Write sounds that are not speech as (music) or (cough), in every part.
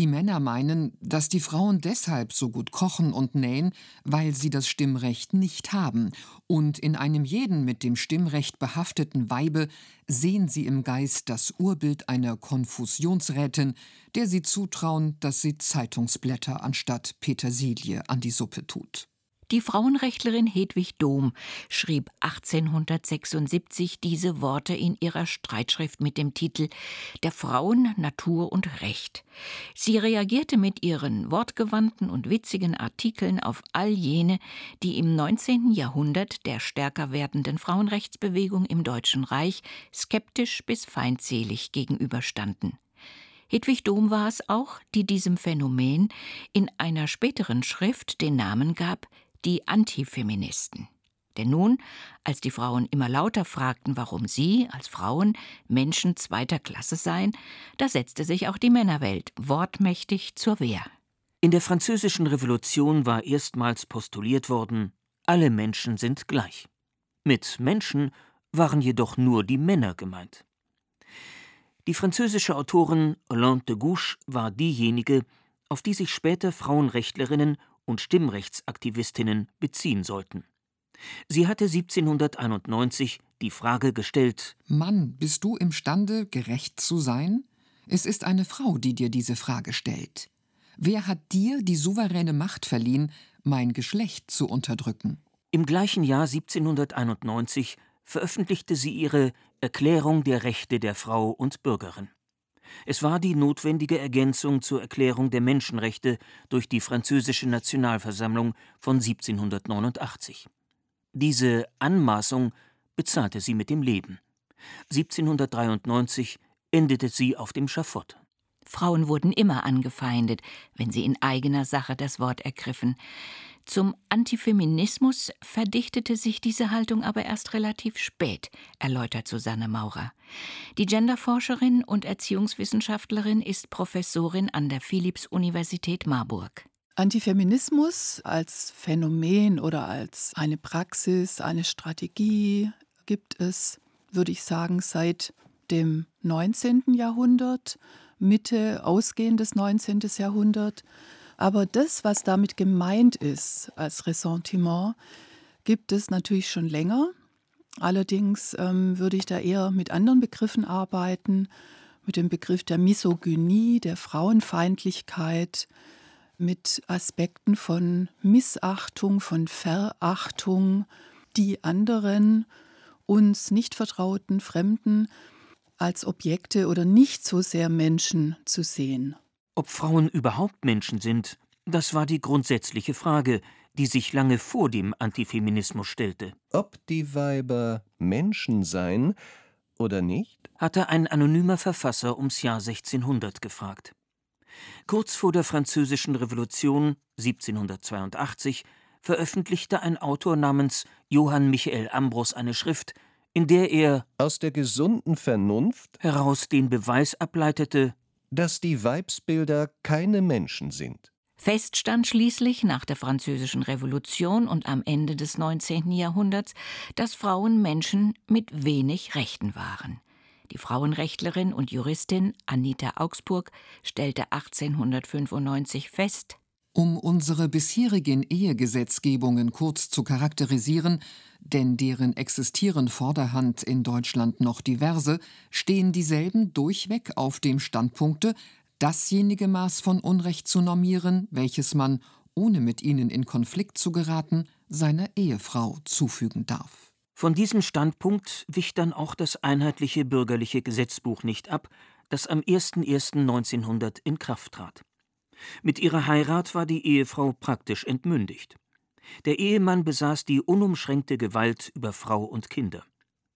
Die Männer meinen, dass die Frauen deshalb so gut kochen und nähen, weil sie das Stimmrecht nicht haben, und in einem jeden mit dem Stimmrecht behafteten Weibe sehen sie im Geist das Urbild einer Konfusionsrätin, der sie zutrauen, dass sie Zeitungsblätter anstatt Petersilie an die Suppe tut. Die Frauenrechtlerin Hedwig Dohm schrieb 1876 diese Worte in ihrer Streitschrift mit dem Titel Der Frauen Natur und Recht. Sie reagierte mit ihren wortgewandten und witzigen Artikeln auf all jene, die im 19. Jahrhundert der stärker werdenden Frauenrechtsbewegung im Deutschen Reich skeptisch bis feindselig gegenüberstanden. Hedwig Dohm war es auch, die diesem Phänomen in einer späteren Schrift den Namen gab die Antifeministen. Denn nun, als die Frauen immer lauter fragten, warum sie als Frauen Menschen zweiter Klasse seien, da setzte sich auch die Männerwelt wortmächtig zur Wehr. In der Französischen Revolution war erstmals postuliert worden, alle Menschen sind gleich. Mit Menschen waren jedoch nur die Männer gemeint. Die französische Autorin Hollande de Gouche war diejenige, auf die sich später Frauenrechtlerinnen und Stimmrechtsaktivistinnen beziehen sollten. Sie hatte 1791 die Frage gestellt Mann, bist du imstande, gerecht zu sein? Es ist eine Frau, die dir diese Frage stellt. Wer hat dir die souveräne Macht verliehen, mein Geschlecht zu unterdrücken? Im gleichen Jahr 1791 veröffentlichte sie ihre Erklärung der Rechte der Frau und Bürgerin. Es war die notwendige Ergänzung zur Erklärung der Menschenrechte durch die französische Nationalversammlung von 1789. Diese Anmaßung bezahlte sie mit dem Leben. 1793 endete sie auf dem Schafott. Frauen wurden immer angefeindet, wenn sie in eigener Sache das Wort ergriffen. Zum Antifeminismus verdichtete sich diese Haltung aber erst relativ spät, erläutert Susanne Maurer. Die Genderforscherin und Erziehungswissenschaftlerin ist Professorin an der Philipps-Universität Marburg. Antifeminismus als Phänomen oder als eine Praxis, eine Strategie gibt es, würde ich sagen, seit dem 19. Jahrhundert, Mitte ausgehendes 19. Jahrhundert. Aber das, was damit gemeint ist als Ressentiment, gibt es natürlich schon länger. Allerdings ähm, würde ich da eher mit anderen Begriffen arbeiten, mit dem Begriff der Misogynie, der Frauenfeindlichkeit, mit Aspekten von Missachtung, von Verachtung, die anderen, uns nicht vertrauten Fremden als Objekte oder nicht so sehr Menschen zu sehen. Ob Frauen überhaupt Menschen sind, das war die grundsätzliche Frage, die sich lange vor dem Antifeminismus stellte. Ob die Weiber Menschen seien oder nicht? hatte ein anonymer Verfasser ums Jahr 1600 gefragt. Kurz vor der Französischen Revolution 1782 veröffentlichte ein Autor namens Johann Michael Ambros eine Schrift, in der er aus der gesunden Vernunft heraus den Beweis ableitete, dass die Weibsbilder keine Menschen sind. Fest stand schließlich nach der Französischen Revolution und am Ende des 19. Jahrhunderts, dass Frauen Menschen mit wenig Rechten waren. Die Frauenrechtlerin und Juristin Anita Augsburg stellte 1895 fest, um unsere bisherigen Ehegesetzgebungen kurz zu charakterisieren, denn deren existieren vorderhand in Deutschland noch diverse, stehen dieselben durchweg auf dem Standpunkte, dasjenige Maß von Unrecht zu normieren, welches man, ohne mit ihnen in Konflikt zu geraten, seiner Ehefrau zufügen darf. Von diesem Standpunkt wich dann auch das einheitliche bürgerliche Gesetzbuch nicht ab, das am 01.01.1900 in Kraft trat. Mit ihrer Heirat war die Ehefrau praktisch entmündigt. Der Ehemann besaß die unumschränkte Gewalt über Frau und Kinder.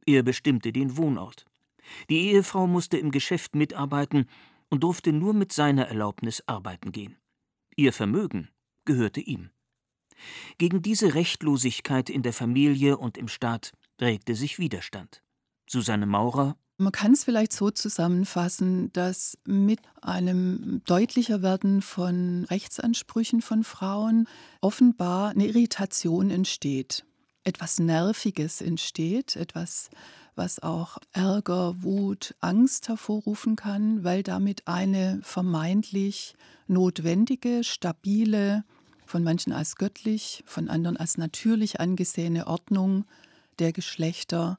Er bestimmte den Wohnort. Die Ehefrau musste im Geschäft mitarbeiten und durfte nur mit seiner Erlaubnis arbeiten gehen. Ihr Vermögen gehörte ihm. Gegen diese Rechtlosigkeit in der Familie und im Staat regte sich Widerstand. Susanne Maurer man kann es vielleicht so zusammenfassen, dass mit einem deutlicher Werden von Rechtsansprüchen von Frauen offenbar eine Irritation entsteht. Etwas Nerviges entsteht, etwas, was auch Ärger, Wut, Angst hervorrufen kann, weil damit eine vermeintlich notwendige, stabile, von manchen als göttlich, von anderen als natürlich angesehene Ordnung der Geschlechter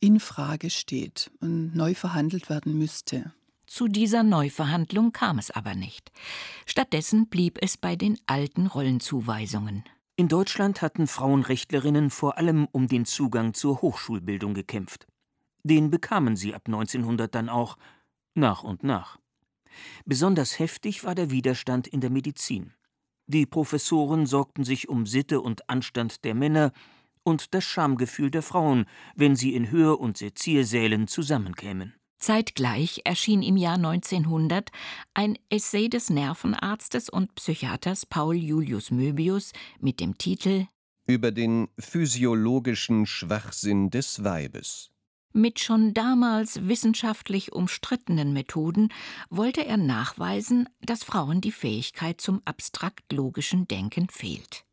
in Frage steht und neu verhandelt werden müsste. Zu dieser Neuverhandlung kam es aber nicht. Stattdessen blieb es bei den alten Rollenzuweisungen. In Deutschland hatten Frauenrechtlerinnen vor allem um den Zugang zur Hochschulbildung gekämpft. Den bekamen sie ab 1900 dann auch nach und nach. Besonders heftig war der Widerstand in der Medizin. Die Professoren sorgten sich um Sitte und Anstand der Männer und das Schamgefühl der Frauen, wenn sie in Hör- und Seziersälen zusammenkämen. Zeitgleich erschien im Jahr 1900 ein Essay des Nervenarztes und Psychiaters Paul Julius Möbius mit dem Titel Über den physiologischen Schwachsinn des Weibes. Mit schon damals wissenschaftlich umstrittenen Methoden wollte er nachweisen, dass Frauen die Fähigkeit zum abstrakt-logischen Denken fehlt.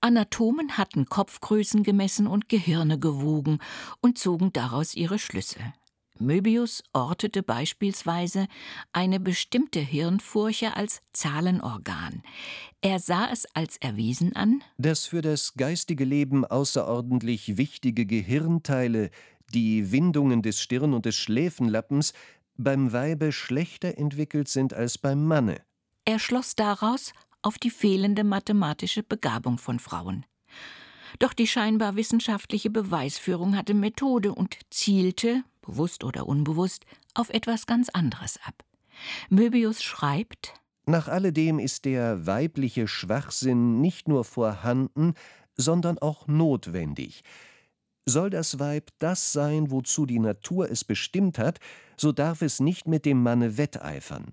Anatomen hatten Kopfgrößen gemessen und Gehirne gewogen und zogen daraus ihre Schlüsse. Möbius ortete beispielsweise eine bestimmte Hirnfurche als Zahlenorgan. Er sah es als erwiesen an, dass für das geistige Leben außerordentlich wichtige Gehirnteile, die Windungen des Stirn- und des Schläfenlappens, beim Weibe schlechter entwickelt sind als beim Manne. Er schloss daraus auf die fehlende mathematische Begabung von Frauen. Doch die scheinbar wissenschaftliche Beweisführung hatte Methode und zielte, bewusst oder unbewusst, auf etwas ganz anderes ab. Möbius schreibt Nach alledem ist der weibliche Schwachsinn nicht nur vorhanden, sondern auch notwendig. Soll das Weib das sein, wozu die Natur es bestimmt hat, so darf es nicht mit dem Manne wetteifern.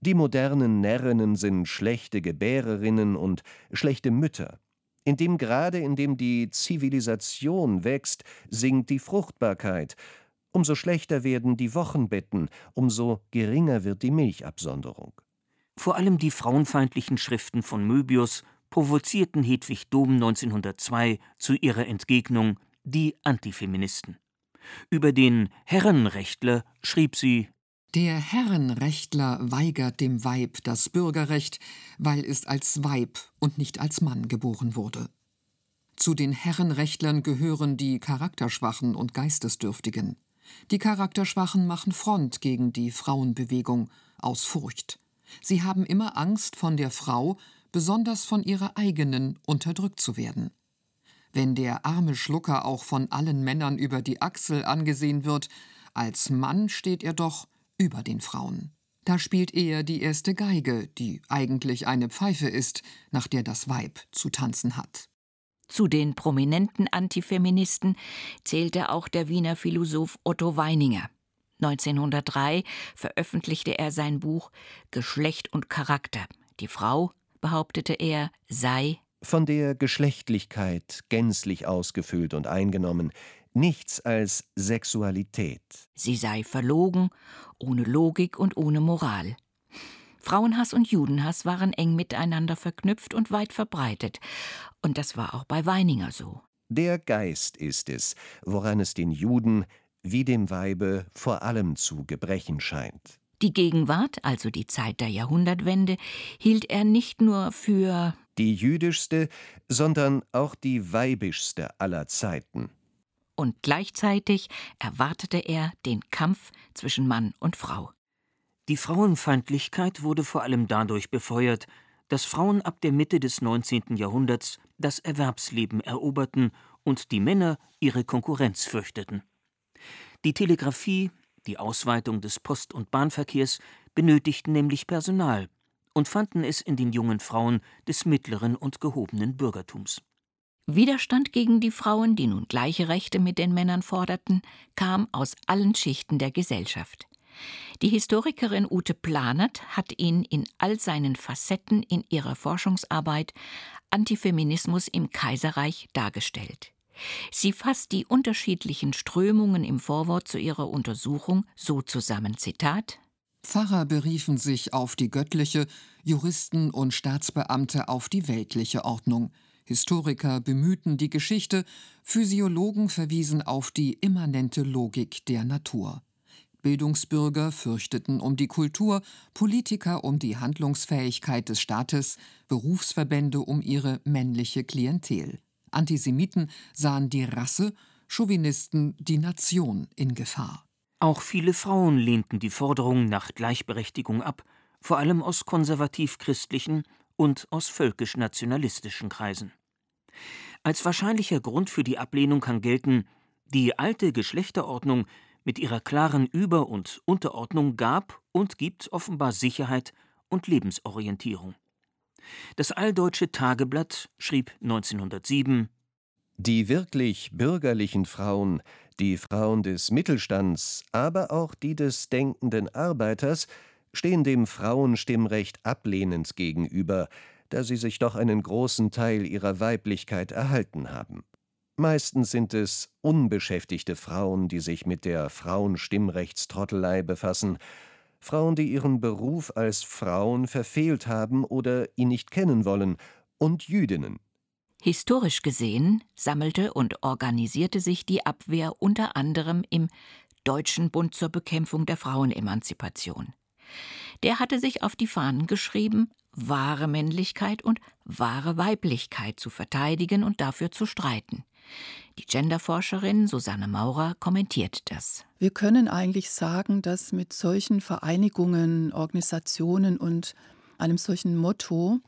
Die modernen Närrinnen sind schlechte Gebärerinnen und schlechte Mütter. In dem Grade, in dem die Zivilisation wächst, sinkt die Fruchtbarkeit, Umso schlechter werden die Wochenbetten, umso geringer wird die Milchabsonderung. Vor allem die frauenfeindlichen Schriften von Möbius provozierten Hedwig Dom 1902 zu ihrer Entgegnung die Antifeministen. Über den Herrenrechtler schrieb sie Der Herrenrechtler weigert dem Weib das Bürgerrecht, weil es als Weib und nicht als Mann geboren wurde. Zu den Herrenrechtlern gehören die Charakterschwachen und Geistesdürftigen. Die Charakterschwachen machen Front gegen die Frauenbewegung aus Furcht. Sie haben immer Angst, von der Frau, besonders von ihrer eigenen, unterdrückt zu werden. Wenn der arme Schlucker auch von allen Männern über die Achsel angesehen wird, als Mann steht er doch über den Frauen. Da spielt er die erste Geige, die eigentlich eine Pfeife ist, nach der das Weib zu tanzen hat. Zu den prominenten Antifeministen zählte auch der Wiener Philosoph Otto Weininger. 1903 veröffentlichte er sein Buch Geschlecht und Charakter. Die Frau, behauptete er, sei von der Geschlechtlichkeit gänzlich ausgefüllt und eingenommen, nichts als Sexualität. Sie sei verlogen, ohne Logik und ohne Moral. Frauenhass und Judenhass waren eng miteinander verknüpft und weit verbreitet. Und das war auch bei Weininger so. Der Geist ist es, woran es den Juden wie dem Weibe vor allem zu gebrechen scheint. Die Gegenwart, also die Zeit der Jahrhundertwende, hielt er nicht nur für die jüdischste, sondern auch die weibischste aller Zeiten. Und gleichzeitig erwartete er den Kampf zwischen Mann und Frau. Die Frauenfeindlichkeit wurde vor allem dadurch befeuert, dass Frauen ab der Mitte des 19. Jahrhunderts das Erwerbsleben eroberten und die Männer ihre Konkurrenz fürchteten. Die Telegrafie, die Ausweitung des Post- und Bahnverkehrs benötigten nämlich Personal und fanden es in den jungen Frauen des mittleren und gehobenen Bürgertums. Widerstand gegen die Frauen, die nun gleiche Rechte mit den Männern forderten, kam aus allen Schichten der Gesellschaft. Die Historikerin Ute Planert hat ihn in all seinen Facetten in ihrer Forschungsarbeit Antifeminismus im Kaiserreich dargestellt. Sie fasst die unterschiedlichen Strömungen im Vorwort zu ihrer Untersuchung so zusammen: Zitat Pfarrer beriefen sich auf die göttliche, Juristen und Staatsbeamte auf die weltliche Ordnung. Historiker bemühten die Geschichte, Physiologen verwiesen auf die immanente Logik der Natur. Bildungsbürger fürchteten um die Kultur, Politiker um die Handlungsfähigkeit des Staates, Berufsverbände um ihre männliche Klientel. Antisemiten sahen die Rasse, Chauvinisten die Nation in Gefahr. Auch viele Frauen lehnten die Forderung nach Gleichberechtigung ab, vor allem aus konservativ-christlichen und aus völkisch-nationalistischen Kreisen. Als wahrscheinlicher Grund für die Ablehnung kann gelten, die alte Geschlechterordnung mit ihrer klaren Über- und Unterordnung gab und gibt offenbar Sicherheit und Lebensorientierung. Das Alldeutsche Tageblatt schrieb 1907 Die wirklich bürgerlichen Frauen, die Frauen des Mittelstands, aber auch die des denkenden Arbeiters, stehen dem Frauenstimmrecht ablehnend gegenüber, da sie sich doch einen großen Teil ihrer Weiblichkeit erhalten haben. Meistens sind es unbeschäftigte Frauen, die sich mit der Frauenstimmrechtstrottelei befassen, Frauen, die ihren Beruf als Frauen verfehlt haben oder ihn nicht kennen wollen, und Jüdinnen. Historisch gesehen sammelte und organisierte sich die Abwehr unter anderem im Deutschen Bund zur Bekämpfung der Frauenemanzipation. Der hatte sich auf die Fahnen geschrieben, wahre Männlichkeit und wahre Weiblichkeit zu verteidigen und dafür zu streiten. Die Genderforscherin Susanne Maurer kommentiert das. Wir können eigentlich sagen, dass mit solchen Vereinigungen, Organisationen und einem solchen Motto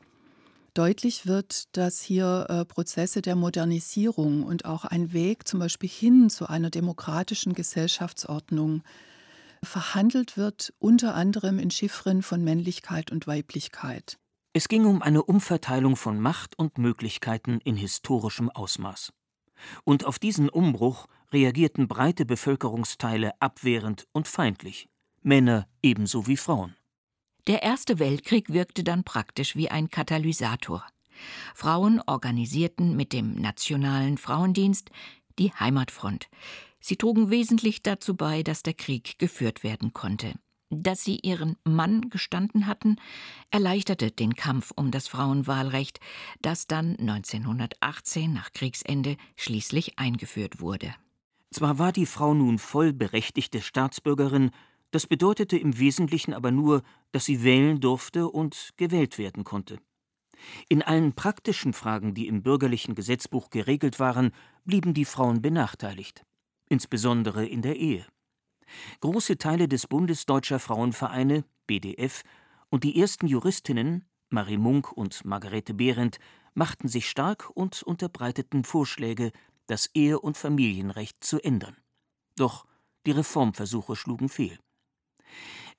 deutlich wird, dass hier äh, Prozesse der Modernisierung und auch ein Weg zum Beispiel hin zu einer demokratischen Gesellschaftsordnung verhandelt wird, unter anderem in Chiffren von Männlichkeit und Weiblichkeit. Es ging um eine Umverteilung von Macht und Möglichkeiten in historischem Ausmaß. Und auf diesen Umbruch reagierten breite Bevölkerungsteile abwehrend und feindlich, Männer ebenso wie Frauen. Der Erste Weltkrieg wirkte dann praktisch wie ein Katalysator. Frauen organisierten mit dem Nationalen Frauendienst die Heimatfront. Sie trugen wesentlich dazu bei, dass der Krieg geführt werden konnte. Dass sie ihren Mann gestanden hatten, erleichterte den Kampf um das Frauenwahlrecht, das dann 1918 nach Kriegsende schließlich eingeführt wurde. Zwar war die Frau nun voll berechtigte Staatsbürgerin, das bedeutete im Wesentlichen aber nur, dass sie wählen durfte und gewählt werden konnte. In allen praktischen Fragen, die im bürgerlichen Gesetzbuch geregelt waren, blieben die Frauen benachteiligt, insbesondere in der Ehe. Große Teile des Bundes Deutscher Frauenvereine (BDF) und die ersten Juristinnen Marie Munk und Margarete Behrendt machten sich stark und unterbreiteten Vorschläge, das Ehe und Familienrecht zu ändern. Doch die Reformversuche schlugen fehl.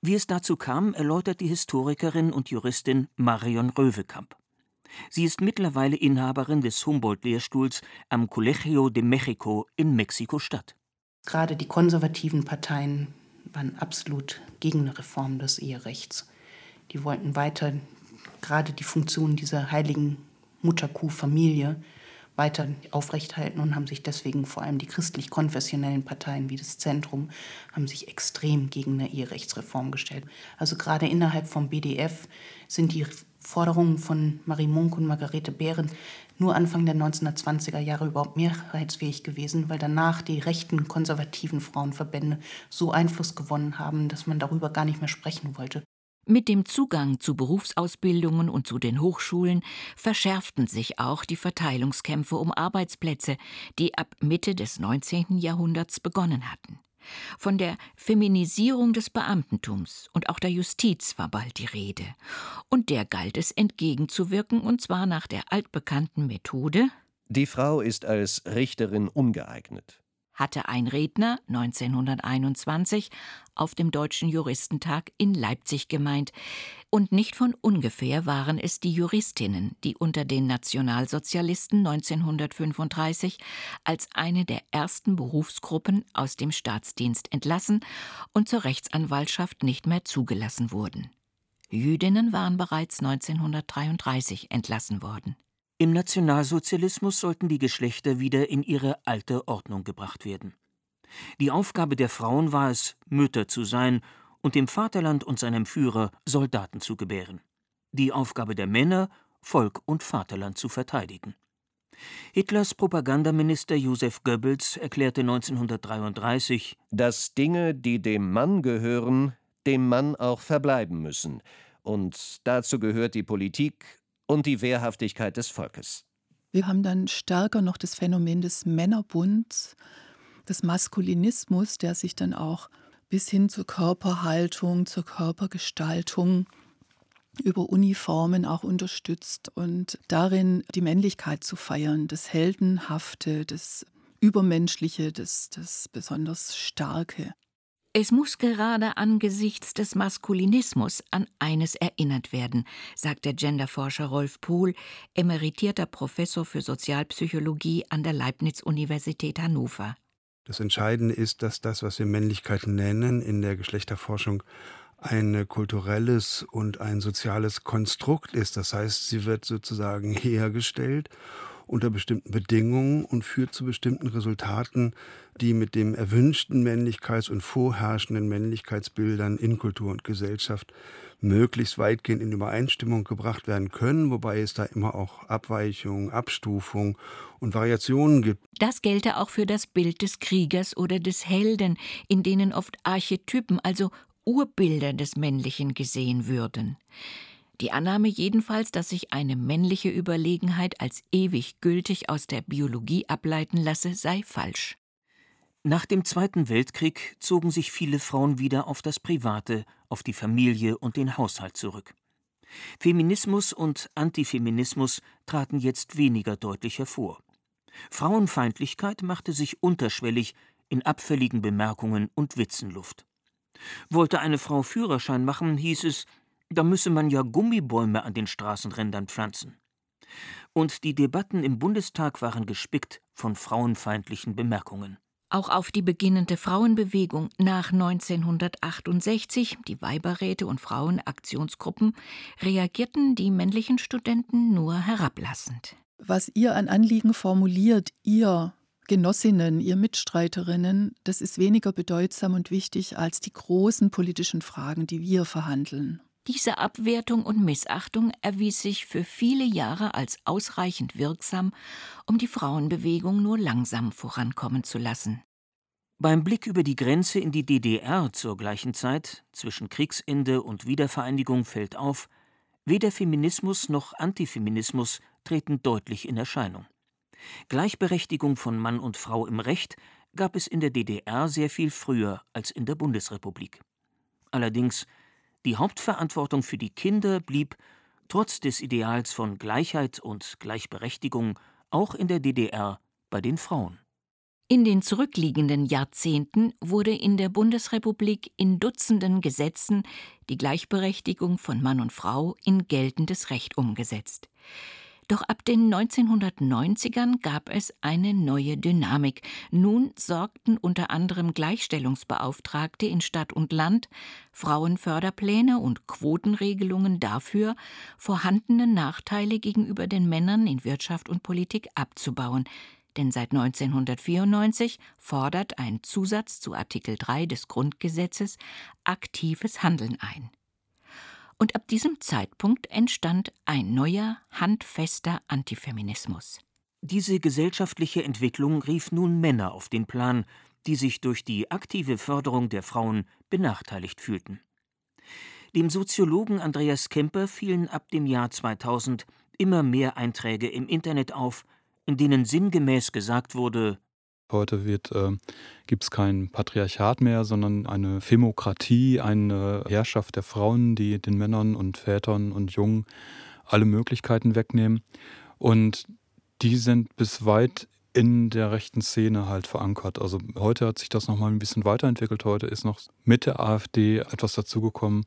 Wie es dazu kam, erläutert die Historikerin und Juristin Marion Röwekamp. Sie ist mittlerweile Inhaberin des Humboldt-Lehrstuhls am Colegio de Mexico in Mexiko-Stadt. Gerade die konservativen Parteien waren absolut gegen eine Reform des Eherechts. Die wollten weiter gerade die Funktion dieser heiligen Mutterkuh Familie weiter aufrechthalten und haben sich deswegen vor allem die christlich-konfessionellen Parteien wie das Zentrum haben sich extrem gegen eine Eherechtsreform gestellt. Also gerade innerhalb vom BDF sind die Forderungen von Marie Munk und Margarete Behrendt nur Anfang der 1920er Jahre überhaupt mehrheitsfähig gewesen, weil danach die rechten konservativen Frauenverbände so Einfluss gewonnen haben, dass man darüber gar nicht mehr sprechen wollte. Mit dem Zugang zu Berufsausbildungen und zu den Hochschulen verschärften sich auch die Verteilungskämpfe um Arbeitsplätze, die ab Mitte des 19. Jahrhunderts begonnen hatten. Von der Feminisierung des Beamtentums und auch der Justiz war bald die Rede. Und der galt es entgegenzuwirken, und zwar nach der altbekannten Methode Die Frau ist als Richterin ungeeignet hatte ein Redner 1921 auf dem Deutschen Juristentag in Leipzig gemeint. Und nicht von ungefähr waren es die Juristinnen, die unter den Nationalsozialisten 1935 als eine der ersten Berufsgruppen aus dem Staatsdienst entlassen und zur Rechtsanwaltschaft nicht mehr zugelassen wurden. Jüdinnen waren bereits 1933 entlassen worden. Im Nationalsozialismus sollten die Geschlechter wieder in ihre alte Ordnung gebracht werden. Die Aufgabe der Frauen war es, Mütter zu sein und dem Vaterland und seinem Führer Soldaten zu gebären. Die Aufgabe der Männer, Volk und Vaterland zu verteidigen. Hitlers Propagandaminister Josef Goebbels erklärte 1933, dass Dinge, die dem Mann gehören, dem Mann auch verbleiben müssen. Und dazu gehört die Politik und die Wehrhaftigkeit des Volkes. Wir haben dann stärker noch das Phänomen des Männerbunds, des Maskulinismus, der sich dann auch bis hin zur Körperhaltung, zur Körpergestaltung über Uniformen auch unterstützt und darin die Männlichkeit zu feiern, das Heldenhafte, das Übermenschliche, das, das besonders Starke. Es muss gerade angesichts des Maskulinismus an eines erinnert werden, sagt der Genderforscher Rolf Pohl, emeritierter Professor für Sozialpsychologie an der Leibniz-Universität Hannover. Das Entscheidende ist, dass das, was wir Männlichkeit nennen, in der Geschlechterforschung ein kulturelles und ein soziales Konstrukt ist. Das heißt, sie wird sozusagen (laughs) hergestellt unter bestimmten Bedingungen und führt zu bestimmten Resultaten, die mit dem erwünschten Männlichkeits- und vorherrschenden Männlichkeitsbildern in Kultur und Gesellschaft möglichst weitgehend in Übereinstimmung gebracht werden können, wobei es da immer auch Abweichungen, Abstufungen und Variationen gibt. Das gelte auch für das Bild des Kriegers oder des Helden, in denen oft Archetypen, also Urbilder des Männlichen gesehen würden. Die Annahme jedenfalls, dass sich eine männliche Überlegenheit als ewig gültig aus der Biologie ableiten lasse, sei falsch. Nach dem Zweiten Weltkrieg zogen sich viele Frauen wieder auf das Private, auf die Familie und den Haushalt zurück. Feminismus und Antifeminismus traten jetzt weniger deutlich hervor. Frauenfeindlichkeit machte sich unterschwellig in abfälligen Bemerkungen und Witzen Luft. Wollte eine Frau Führerschein machen, hieß es, da müsse man ja Gummibäume an den Straßenrändern pflanzen. Und die Debatten im Bundestag waren gespickt von frauenfeindlichen Bemerkungen. Auch auf die beginnende Frauenbewegung nach 1968, die Weiberräte und Frauenaktionsgruppen, reagierten die männlichen Studenten nur herablassend. Was ihr an Anliegen formuliert, ihr Genossinnen, ihr Mitstreiterinnen, das ist weniger bedeutsam und wichtig als die großen politischen Fragen, die wir verhandeln. Diese Abwertung und Missachtung erwies sich für viele Jahre als ausreichend wirksam, um die Frauenbewegung nur langsam vorankommen zu lassen. Beim Blick über die Grenze in die DDR zur gleichen Zeit, zwischen Kriegsende und Wiedervereinigung, fällt auf, weder Feminismus noch Antifeminismus treten deutlich in Erscheinung. Gleichberechtigung von Mann und Frau im Recht gab es in der DDR sehr viel früher als in der Bundesrepublik. Allerdings die Hauptverantwortung für die Kinder blieb, trotz des Ideals von Gleichheit und Gleichberechtigung, auch in der DDR bei den Frauen. In den zurückliegenden Jahrzehnten wurde in der Bundesrepublik in Dutzenden Gesetzen die Gleichberechtigung von Mann und Frau in geltendes Recht umgesetzt. Doch ab den 1990ern gab es eine neue Dynamik. Nun sorgten unter anderem Gleichstellungsbeauftragte in Stadt und Land, Frauenförderpläne und Quotenregelungen dafür, vorhandene Nachteile gegenüber den Männern in Wirtschaft und Politik abzubauen. Denn seit 1994 fordert ein Zusatz zu Artikel 3 des Grundgesetzes aktives Handeln ein und ab diesem Zeitpunkt entstand ein neuer, handfester Antifeminismus. Diese gesellschaftliche Entwicklung rief nun Männer auf den Plan, die sich durch die aktive Förderung der Frauen benachteiligt fühlten. Dem Soziologen Andreas Kemper fielen ab dem Jahr 2000 immer mehr Einträge im Internet auf, in denen sinngemäß gesagt wurde, Heute äh, gibt es kein Patriarchat mehr, sondern eine Femokratie, eine Herrschaft der Frauen, die den Männern und Vätern und Jungen alle Möglichkeiten wegnehmen. Und die sind bis weit in der rechten Szene halt verankert. Also heute hat sich das nochmal ein bisschen weiterentwickelt. Heute ist noch mit der AfD etwas dazugekommen,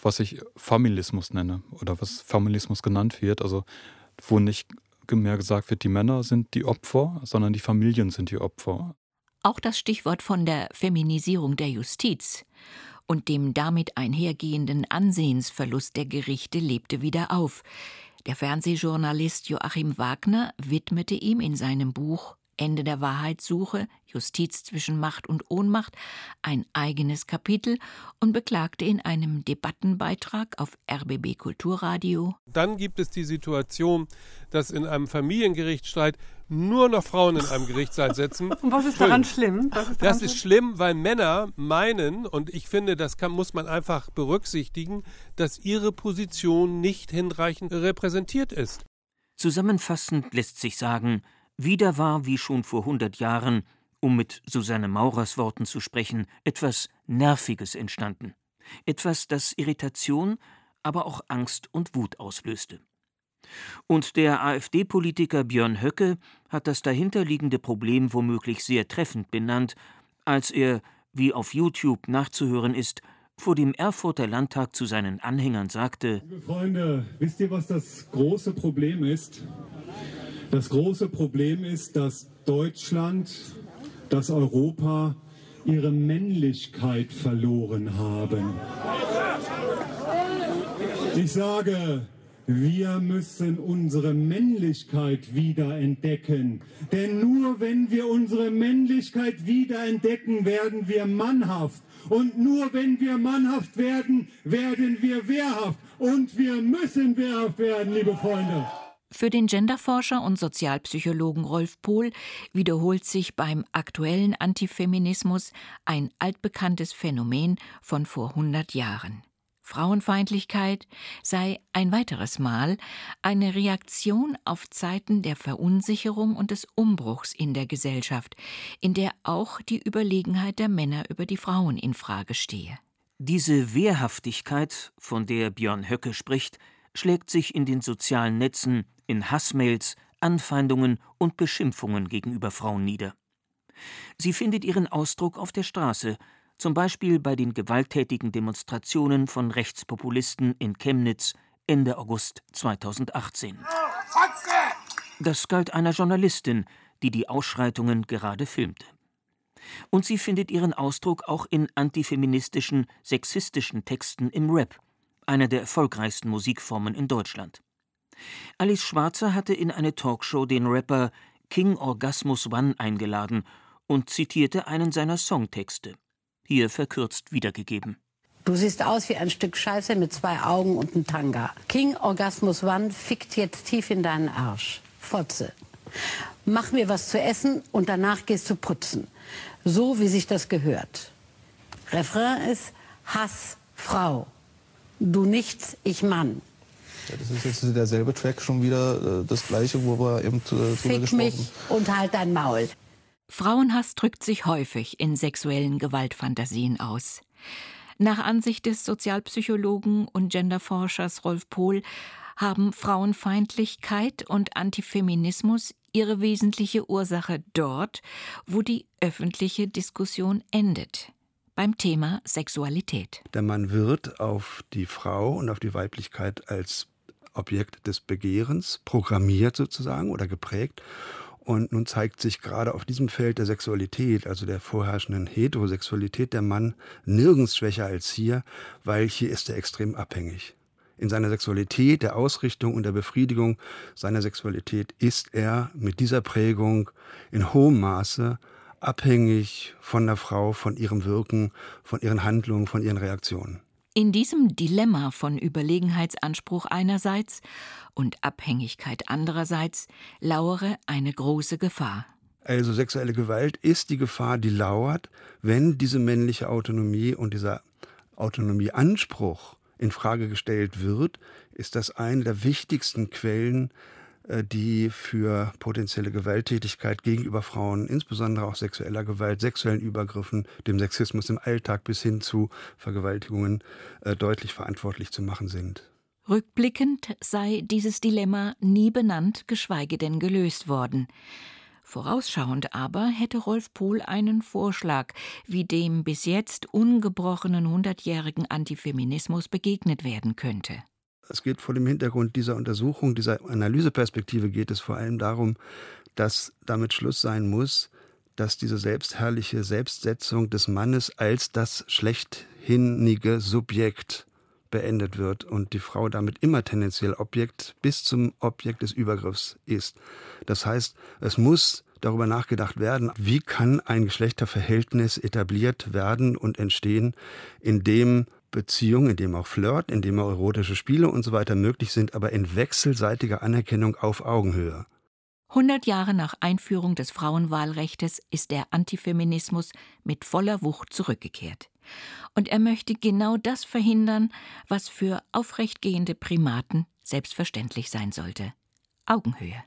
was ich Familismus nenne oder was Familismus genannt wird. Also wo nicht mehr gesagt wird, die Männer sind die Opfer, sondern die Familien sind die Opfer. Auch das Stichwort von der Feminisierung der Justiz und dem damit einhergehenden Ansehensverlust der Gerichte lebte wieder auf. Der Fernsehjournalist Joachim Wagner widmete ihm in seinem Buch Ende der Wahrheitssuche, Justiz zwischen Macht und Ohnmacht, ein eigenes Kapitel und beklagte in einem Debattenbeitrag auf RBB Kulturradio. Dann gibt es die Situation, dass in einem Familiengerichtsstreit nur noch Frauen in einem Gerichtssaal sitzen. (laughs) Und was ist daran schlimm? Ist daran das ist schlimm, weil Männer meinen, und ich finde, das kann, muss man einfach berücksichtigen, dass ihre Position nicht hinreichend repräsentiert ist. Zusammenfassend lässt sich sagen, wieder war wie schon vor hundert Jahren, um mit Susanne Maurers Worten zu sprechen, etwas Nerviges entstanden. Etwas, das Irritation, aber auch Angst und Wut auslöste. Und der AfD-Politiker Björn Höcke hat das dahinterliegende Problem womöglich sehr treffend benannt, als er, wie auf YouTube nachzuhören ist, vor dem Erfurter Landtag zu seinen Anhängern sagte: Liebe Freunde, wisst ihr, was das große Problem ist? Das große Problem ist, dass Deutschland, dass Europa ihre Männlichkeit verloren haben. Ich sage, wir müssen unsere Männlichkeit wieder entdecken. Denn nur wenn wir unsere Männlichkeit wieder entdecken, werden wir mannhaft. Und nur wenn wir mannhaft werden, werden wir wehrhaft. Und wir müssen wehrhaft werden, liebe Freunde. Für den Genderforscher und Sozialpsychologen Rolf Pohl wiederholt sich beim aktuellen Antifeminismus ein altbekanntes Phänomen von vor 100 Jahren. Frauenfeindlichkeit sei ein weiteres Mal eine Reaktion auf Zeiten der Verunsicherung und des Umbruchs in der Gesellschaft, in der auch die Überlegenheit der Männer über die Frauen in Frage stehe. Diese Wehrhaftigkeit, von der Björn Höcke spricht, schlägt sich in den sozialen Netzen in Hassmails, Anfeindungen und Beschimpfungen gegenüber Frauen nieder. Sie findet ihren Ausdruck auf der Straße, zum Beispiel bei den gewalttätigen Demonstrationen von Rechtspopulisten in Chemnitz Ende August 2018. Das galt einer Journalistin, die die Ausschreitungen gerade filmte. Und sie findet ihren Ausdruck auch in antifeministischen, sexistischen Texten im Rap, einer der erfolgreichsten Musikformen in Deutschland. Alice Schwarzer hatte in eine Talkshow den Rapper King Orgasmus One eingeladen und zitierte einen seiner Songtexte. Hier verkürzt wiedergegeben. Du siehst aus wie ein Stück Scheiße mit zwei Augen und einem Tanga. King Orgasmus One fickt jetzt tief in deinen Arsch. Fotze. Mach mir was zu essen und danach gehst du putzen. So wie sich das gehört. Refrain ist Hass, Frau. Du nichts, ich Mann. Ja, das ist jetzt derselbe Track schon wieder äh, das gleiche, wo wir eben äh, drüber Fick gesprochen mich und halt dein Maul. Frauenhass drückt sich häufig in sexuellen Gewaltfantasien aus. Nach Ansicht des Sozialpsychologen und Genderforschers Rolf Pohl haben Frauenfeindlichkeit und Antifeminismus ihre wesentliche Ursache dort, wo die öffentliche Diskussion endet beim Thema Sexualität. Der Mann wird auf die Frau und auf die Weiblichkeit als Objekt des Begehrens programmiert sozusagen oder geprägt. Und nun zeigt sich gerade auf diesem Feld der Sexualität, also der vorherrschenden Heterosexualität, der Mann nirgends schwächer als hier, weil hier ist er extrem abhängig. In seiner Sexualität, der Ausrichtung und der Befriedigung seiner Sexualität ist er mit dieser Prägung in hohem Maße abhängig von der Frau, von ihrem Wirken, von ihren Handlungen, von ihren Reaktionen. In diesem Dilemma von Überlegenheitsanspruch einerseits und Abhängigkeit andererseits lauere eine große Gefahr. Also sexuelle Gewalt ist die Gefahr, die lauert, wenn diese männliche Autonomie und dieser Autonomieanspruch in Frage gestellt wird, ist das eine der wichtigsten Quellen die für potenzielle Gewalttätigkeit gegenüber Frauen, insbesondere auch sexueller Gewalt, sexuellen Übergriffen, dem Sexismus im Alltag bis hin zu Vergewaltigungen äh, deutlich verantwortlich zu machen sind. Rückblickend sei dieses Dilemma nie benannt, geschweige denn gelöst worden. Vorausschauend aber hätte Rolf Pohl einen Vorschlag, wie dem bis jetzt ungebrochenen hundertjährigen Antifeminismus begegnet werden könnte. Es geht vor dem Hintergrund dieser Untersuchung, dieser Analyseperspektive geht es vor allem darum, dass damit Schluss sein muss, dass diese selbstherrliche Selbstsetzung des Mannes als das schlechthinnige Subjekt beendet wird und die Frau damit immer tendenziell Objekt bis zum Objekt des Übergriffs ist. Das heißt, es muss darüber nachgedacht werden, wie kann ein Geschlechterverhältnis etabliert werden und entstehen, in dem Beziehung, in dem auch Flirt, in dem auch erotische Spiele und so weiter möglich sind, aber in wechselseitiger Anerkennung auf Augenhöhe. 100 Jahre nach Einführung des Frauenwahlrechtes ist der Antifeminismus mit voller Wucht zurückgekehrt. Und er möchte genau das verhindern, was für aufrechtgehende Primaten selbstverständlich sein sollte. Augenhöhe.